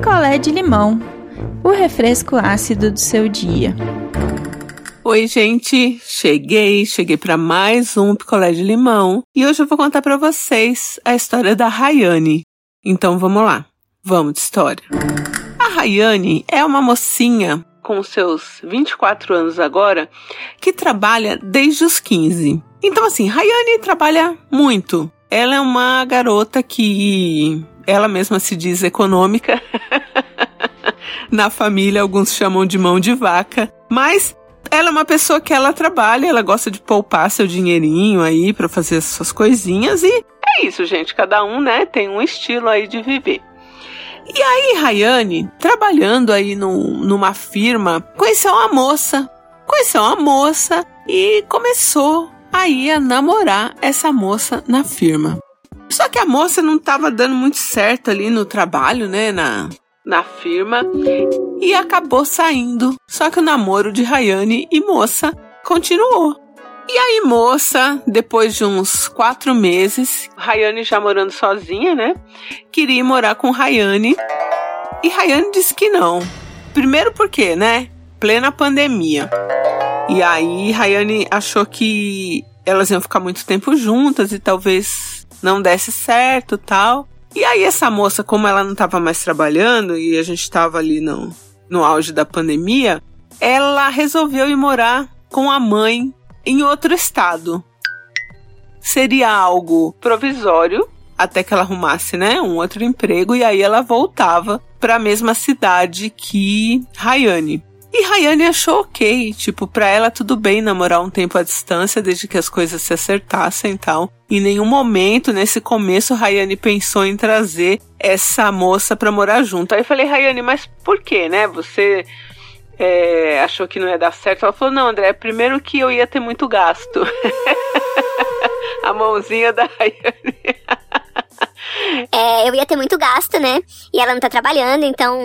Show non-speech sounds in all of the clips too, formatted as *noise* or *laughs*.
picolé de limão, o refresco ácido do seu dia. Oi, gente, cheguei, cheguei para mais um picolé de limão e hoje eu vou contar para vocês a história da Rayane. Então vamos lá, vamos de história. A Rayane é uma mocinha com seus 24 anos agora que trabalha desde os 15. Então assim, Rayane trabalha muito. Ela é uma garota que ela mesma se diz econômica. *laughs* Na família, alguns chamam de mão de vaca, mas ela é uma pessoa que ela trabalha, ela gosta de poupar seu dinheirinho aí para fazer suas coisinhas e é isso, gente. Cada um, né, tem um estilo aí de viver. E aí, Rayane, trabalhando aí num, numa firma, conheceu uma moça. Conheceu uma moça e começou aí a namorar essa moça na firma. Só que a moça não estava dando muito certo ali no trabalho, né, na, na firma, e acabou saindo. Só que o namoro de Rayane e moça continuou. E aí, moça, depois de uns quatro meses, Rayane já morando sozinha, né? Queria ir morar com Rayane. E Rayane disse que não. Primeiro porque, né? Plena pandemia. E aí, Rayane achou que elas iam ficar muito tempo juntas e talvez não desse certo tal. E aí essa moça, como ela não estava mais trabalhando e a gente estava ali no, no auge da pandemia, ela resolveu ir morar com a mãe em outro estado. Seria algo provisório até que ela arrumasse, né, um outro emprego e aí ela voltava para a mesma cidade que Rayane. E Rayane achou ok, tipo, pra ela tudo bem namorar um tempo à distância, desde que as coisas se acertassem e tal. Em nenhum momento, nesse começo, Rayane pensou em trazer essa moça pra morar junto. Aí eu falei, Rayane, mas por que, né? Você é, achou que não ia dar certo? Ela falou, não, André, primeiro que eu ia ter muito gasto. *laughs* A mãozinha da Rayane. É, eu ia ter muito gasto, né? E ela não tá trabalhando, então.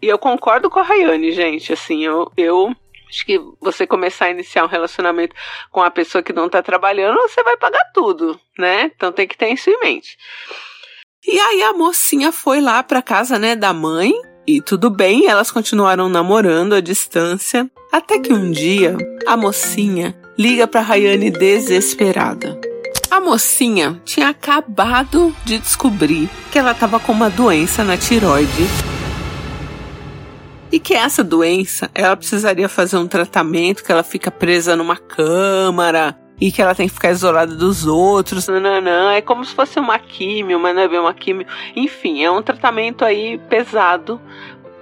E eu concordo com a Rayane, gente. Assim, eu, eu acho que você começar a iniciar um relacionamento com a pessoa que não tá trabalhando, você vai pagar tudo, né? Então tem que ter isso em mente. E aí a mocinha foi lá pra casa, né, da mãe. E tudo bem, elas continuaram namorando à distância. Até que um dia, a mocinha liga pra Rayane desesperada. A mocinha tinha acabado de descobrir que ela estava com uma doença na tiroide. E que essa doença, ela precisaria fazer um tratamento, que ela fica presa numa câmara, e que ela tem que ficar isolada dos outros, nananã. É como se fosse uma químio, mas não é bem uma químio. Enfim, é um tratamento aí pesado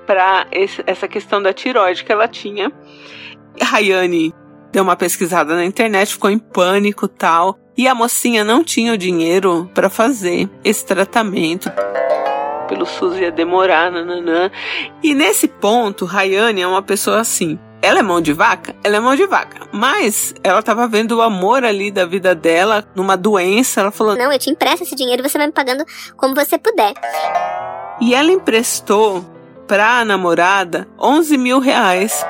para essa questão da tiroide que ela tinha. Rayane deu uma pesquisada na internet, ficou em pânico tal. E a mocinha não tinha o dinheiro para fazer esse tratamento. Pelo SUS ia demorar, nananã. E nesse ponto, Rayane é uma pessoa assim. Ela é mão de vaca? Ela é mão de vaca. Mas ela tava vendo o amor ali da vida dela numa doença. Ela falou: Não, eu te empresto esse dinheiro e você vai me pagando como você puder. E ela emprestou pra namorada 11 mil reais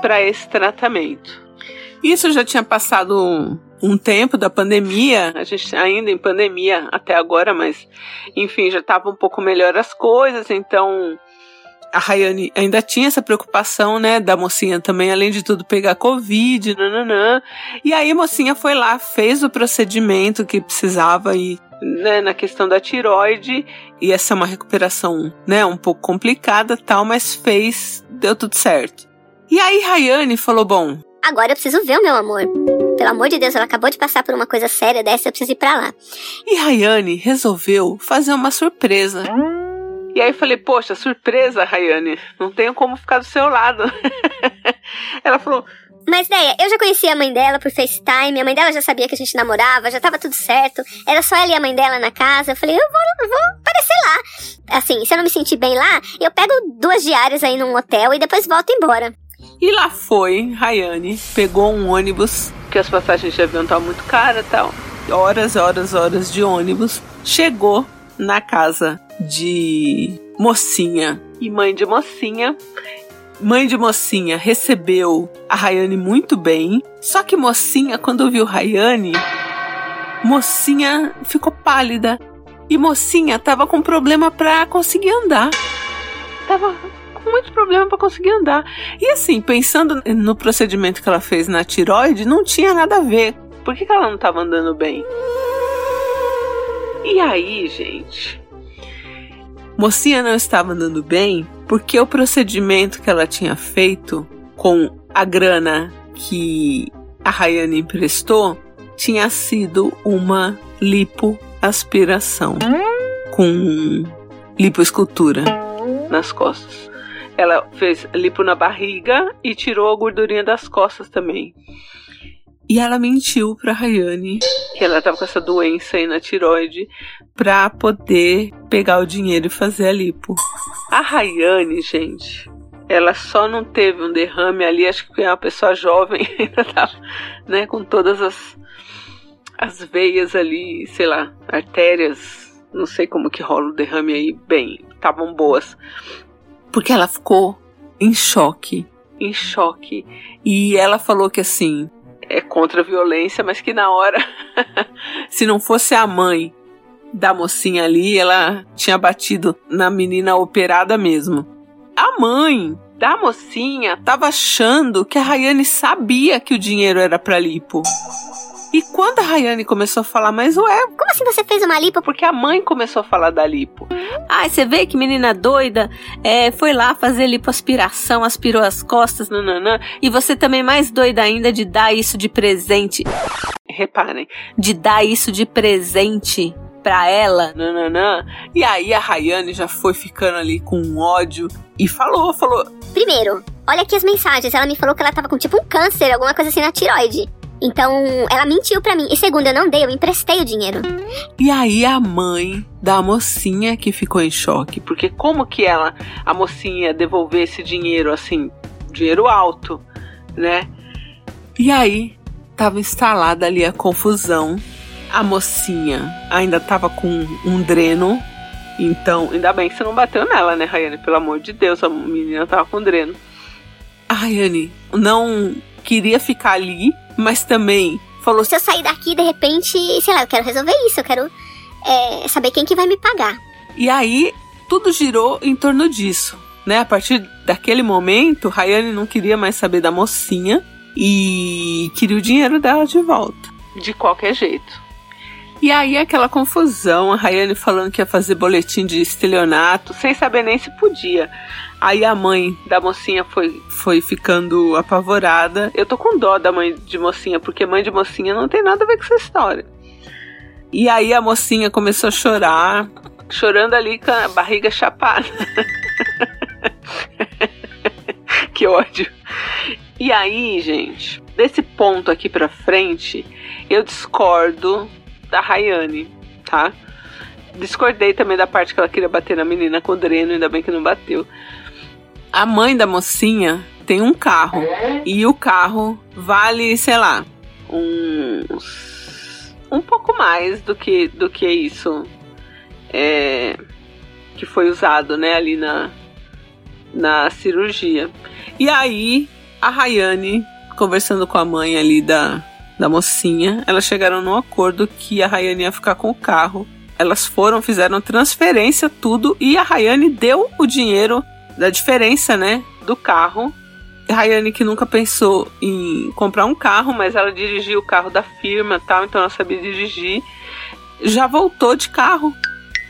para esse tratamento. Isso já tinha passado um, um, tempo da pandemia, a gente ainda em pandemia até agora, mas enfim, já estava um pouco melhor as coisas, então a Rayane ainda tinha essa preocupação, né, da mocinha também, além de tudo, pegar Covid, nananã. E aí a mocinha foi lá, fez o procedimento que precisava e né, na questão da tiroide, e essa é uma recuperação, né, um pouco complicada tal, mas fez, deu tudo certo. E aí Rayane falou: Bom. Agora eu preciso ver o meu amor. Pelo amor de Deus, ela acabou de passar por uma coisa séria dessa, eu preciso ir pra lá. E Rayane resolveu fazer uma surpresa. E aí eu falei, poxa, surpresa, Rayane. Não tenho como ficar do seu lado. *laughs* ela falou. Mas, ideia, eu já conhecia a mãe dela por FaceTime, a mãe dela já sabia que a gente namorava, já tava tudo certo. Era só ela e a mãe dela na casa. Eu falei, eu vou, eu vou aparecer lá. Assim, se eu não me sentir bem lá, eu pego duas diárias aí num hotel e depois volto embora. E lá foi, Rayane, pegou um ônibus, que as passagens de avião estavam muito caras e tal. Horas, horas, horas de ônibus. Chegou na casa de mocinha e mãe de mocinha. Mãe de mocinha recebeu a Rayane muito bem. Só que mocinha, quando viu Rayane, mocinha ficou pálida. E mocinha tava com problema pra conseguir andar. Tava com muito problema para conseguir andar. E assim, pensando no procedimento que ela fez na tiroide, não tinha nada a ver. Por que, que ela não tava andando bem? E aí, gente? Mocinha não estava andando bem porque o procedimento que ela tinha feito com a grana que a Rayane emprestou tinha sido uma lipoaspiração com lipoescultura nas costas. Ela fez lipo na barriga e tirou a gordurinha das costas também. E ela mentiu pra Rayane que ela tava com essa doença aí na tiroide pra poder pegar o dinheiro e fazer a lipo. A Rayane, gente, ela só não teve um derrame ali, acho que é uma pessoa jovem, *laughs* ainda tava, né, com todas as, as veias ali, sei lá, artérias, não sei como que rola o derrame aí, bem, estavam boas. Porque ela ficou em choque, em choque. E ela falou que assim, é contra a violência, mas que na hora, *laughs* se não fosse a mãe da mocinha ali, ela tinha batido na menina operada mesmo. A mãe da mocinha tava achando que a Rayane sabia que o dinheiro era para lipo. E quando a Rayane começou a falar, mas ué, como assim você fez uma lipo? Porque a mãe começou a falar da lipo. Ai, você vê que menina doida é, foi lá fazer lipoaspiração, aspirou as costas, nananã, e você também mais doida ainda de dar isso de presente. Reparem, de dar isso de presente pra ela. Nananã. E aí a Rayane já foi ficando ali com ódio e falou, falou. Primeiro, olha aqui as mensagens. Ela me falou que ela tava com tipo um câncer, alguma coisa assim na tiroide. Então, ela mentiu para mim. E segundo, eu não dei, eu emprestei o dinheiro. E aí a mãe da mocinha que ficou em choque, porque como que ela, a mocinha, devolver esse dinheiro assim, dinheiro alto, né? E aí tava instalada ali a confusão. A mocinha ainda tava com um dreno. Então, ainda bem que você não bateu nela, né, Rayane? Pelo amor de Deus, a menina tava com dreno. A Rayane não queria ficar ali mas também falou: se eu sair daqui de repente, sei lá, eu quero resolver isso, eu quero é, saber quem que vai me pagar. E aí tudo girou em torno disso, né? A partir daquele momento, Rayane não queria mais saber da mocinha e queria o dinheiro dela de volta, de qualquer jeito. E aí aquela confusão, a Rayane falando que ia fazer boletim de estelionato, sem saber nem se podia. Aí a mãe da mocinha foi, foi ficando apavorada. Eu tô com dó da mãe de mocinha, porque mãe de mocinha não tem nada a ver com essa história. E aí a mocinha começou a chorar, chorando ali com a barriga chapada. *laughs* que ódio. E aí, gente, desse ponto aqui pra frente, eu discordo da Rayane, tá? Discordei também da parte que ela queria bater na menina com o dreno, ainda bem que não bateu a mãe da mocinha tem um carro e o carro vale, sei lá, uns um pouco mais do que do que isso é, que foi usado, né, ali na na cirurgia. E aí a Rayane conversando com a mãe ali da da mocinha, elas chegaram num acordo que a Rayane ia ficar com o carro. Elas foram, fizeram transferência, tudo, e a Rayane deu o dinheiro da diferença, né, do carro. Rayane que nunca pensou em comprar um carro, mas ela dirigiu o carro da firma, tal, então ela sabia dirigir. Já voltou de carro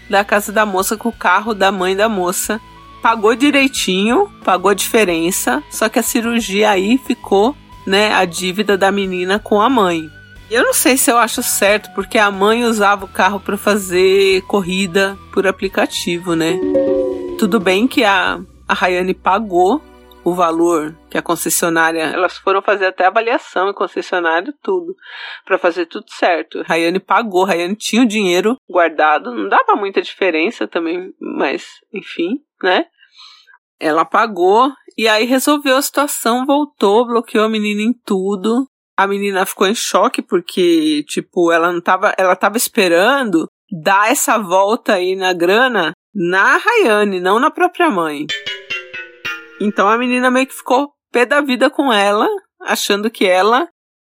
da casa da moça com o carro da mãe da moça. Pagou direitinho, pagou a diferença, só que a cirurgia aí ficou, né, a dívida da menina com a mãe. Eu não sei se eu acho certo, porque a mãe usava o carro para fazer corrida por aplicativo, né? Tudo bem que a a Rayane pagou o valor que a concessionária, elas foram fazer até avaliação em concessionário tudo, para fazer tudo certo. Rayane pagou, Rayane tinha o dinheiro guardado, não dava muita diferença também, mas enfim, né? Ela pagou e aí resolveu a situação, voltou, bloqueou a menina em tudo. A menina ficou em choque porque, tipo, ela não tava, ela tava esperando dar essa volta aí na grana na Rayane, não na própria mãe. Então a menina meio que ficou pé da vida com ela, achando que ela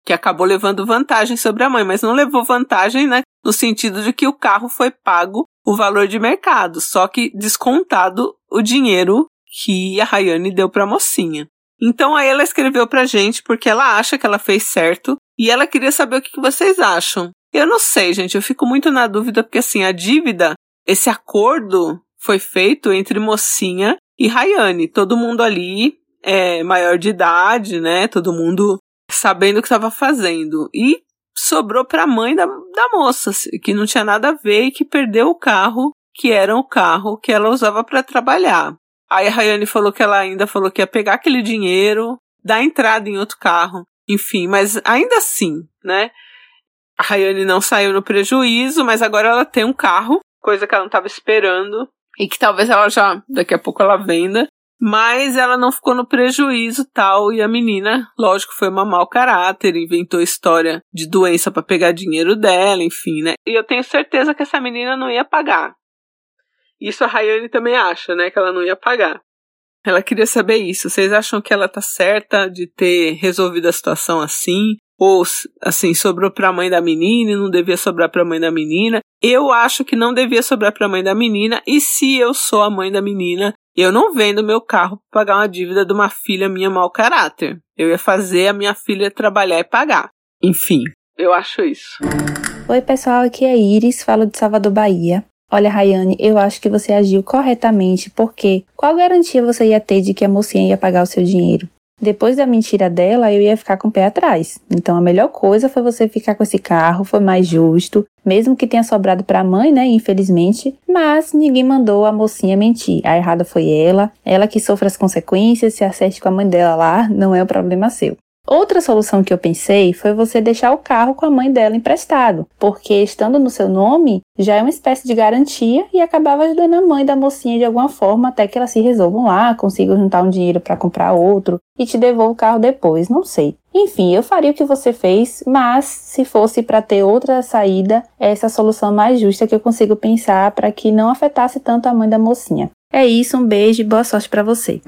que acabou levando vantagem sobre a mãe, mas não levou vantagem, né? no sentido de que o carro foi pago o valor de mercado, só que descontado o dinheiro que a Rayane deu para a mocinha. Então aí ela escreveu pra gente porque ela acha que ela fez certo e ela queria saber o que vocês acham. Eu não sei, gente, eu fico muito na dúvida porque assim, a dívida, esse acordo foi feito entre mocinha e Rayane. Todo mundo ali é maior de idade, né? Todo mundo sabendo o que estava fazendo. E sobrou para a mãe da, da moça, que não tinha nada a ver e que perdeu o carro, que era o carro que ela usava para trabalhar. Aí a Rayane falou que ela ainda falou que ia pegar aquele dinheiro, dar entrada em outro carro, enfim, mas ainda assim, né? A Rayane não saiu no prejuízo, mas agora ela tem um carro, coisa que ela não estava esperando, e que talvez ela já, daqui a pouco ela venda, mas ela não ficou no prejuízo tal, e a menina, lógico, foi uma mau caráter, inventou história de doença para pegar dinheiro dela, enfim, né? E eu tenho certeza que essa menina não ia pagar. Isso a Rayane também acha, né? Que ela não ia pagar. Ela queria saber isso. Vocês acham que ela tá certa de ter resolvido a situação assim? Ou, assim, sobrou pra mãe da menina e não devia sobrar pra mãe da menina? Eu acho que não devia sobrar pra mãe da menina. E se eu sou a mãe da menina, eu não vendo meu carro pra pagar uma dívida de uma filha minha mau caráter. Eu ia fazer a minha filha trabalhar e pagar. Enfim, eu acho isso. Oi, pessoal, aqui é Iris, falo de Salvador, Bahia. Olha, Rayane, eu acho que você agiu corretamente, porque qual garantia você ia ter de que a mocinha ia pagar o seu dinheiro? Depois da mentira dela, eu ia ficar com o pé atrás. Então a melhor coisa foi você ficar com esse carro, foi mais justo, mesmo que tenha sobrado para a mãe, né, infelizmente, mas ninguém mandou a mocinha mentir. A errada foi ela, ela que sofre as consequências, se acerte com a mãe dela lá, não é o problema seu. Outra solução que eu pensei foi você deixar o carro com a mãe dela emprestado, porque estando no seu nome já é uma espécie de garantia e acabava ajudando a mãe da mocinha de alguma forma até que elas se resolvam lá, consigam juntar um dinheiro para comprar outro e te devolva o carro depois, não sei. Enfim, eu faria o que você fez, mas se fosse para ter outra saída, essa é a solução mais justa que eu consigo pensar para que não afetasse tanto a mãe da mocinha. É isso, um beijo e boa sorte para você.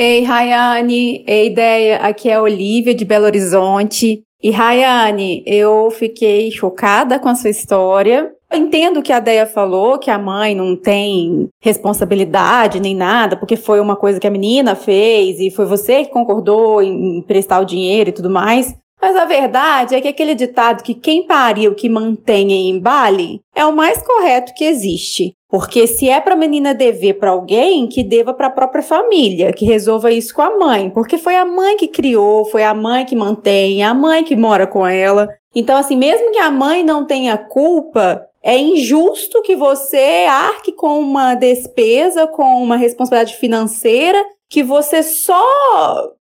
Ei, Rayane, ei, ideia, aqui é a Olivia de Belo Horizonte. E Rayane, eu fiquei chocada com a sua história. Eu entendo que a Deia falou que a mãe não tem responsabilidade nem nada, porque foi uma coisa que a menina fez e foi você que concordou em prestar o dinheiro e tudo mais. Mas a verdade é que aquele ditado que quem pariu que mantém em embale é o mais correto que existe. Porque se é para a menina dever para alguém, que deva para a própria família, que resolva isso com a mãe, porque foi a mãe que criou, foi a mãe que mantém, a mãe que mora com ela. Então, assim, mesmo que a mãe não tenha culpa, é injusto que você arque com uma despesa, com uma responsabilidade financeira que você só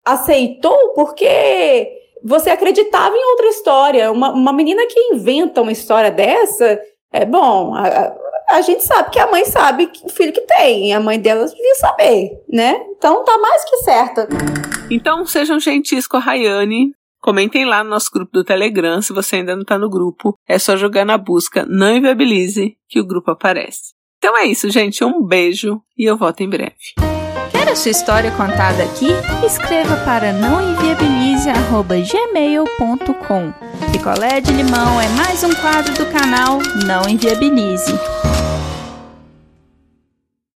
aceitou porque você acreditava em outra história. Uma, uma menina que inventa uma história dessa, é bom, a gente sabe que a mãe sabe o filho que tem, e a mãe dela devia saber, né? Então tá mais que certa. Então sejam gentis com a Rayane. Comentem lá no nosso grupo do Telegram, se você ainda não tá no grupo. É só jogar na busca Não Inviabilize que o grupo aparece. Então é isso, gente. Um beijo e eu volto em breve. Quer a sua história contada aqui? Escreva para nãoenviabilize.gmail.com Picolé de limão é mais um quadro do canal Não Enviabilize.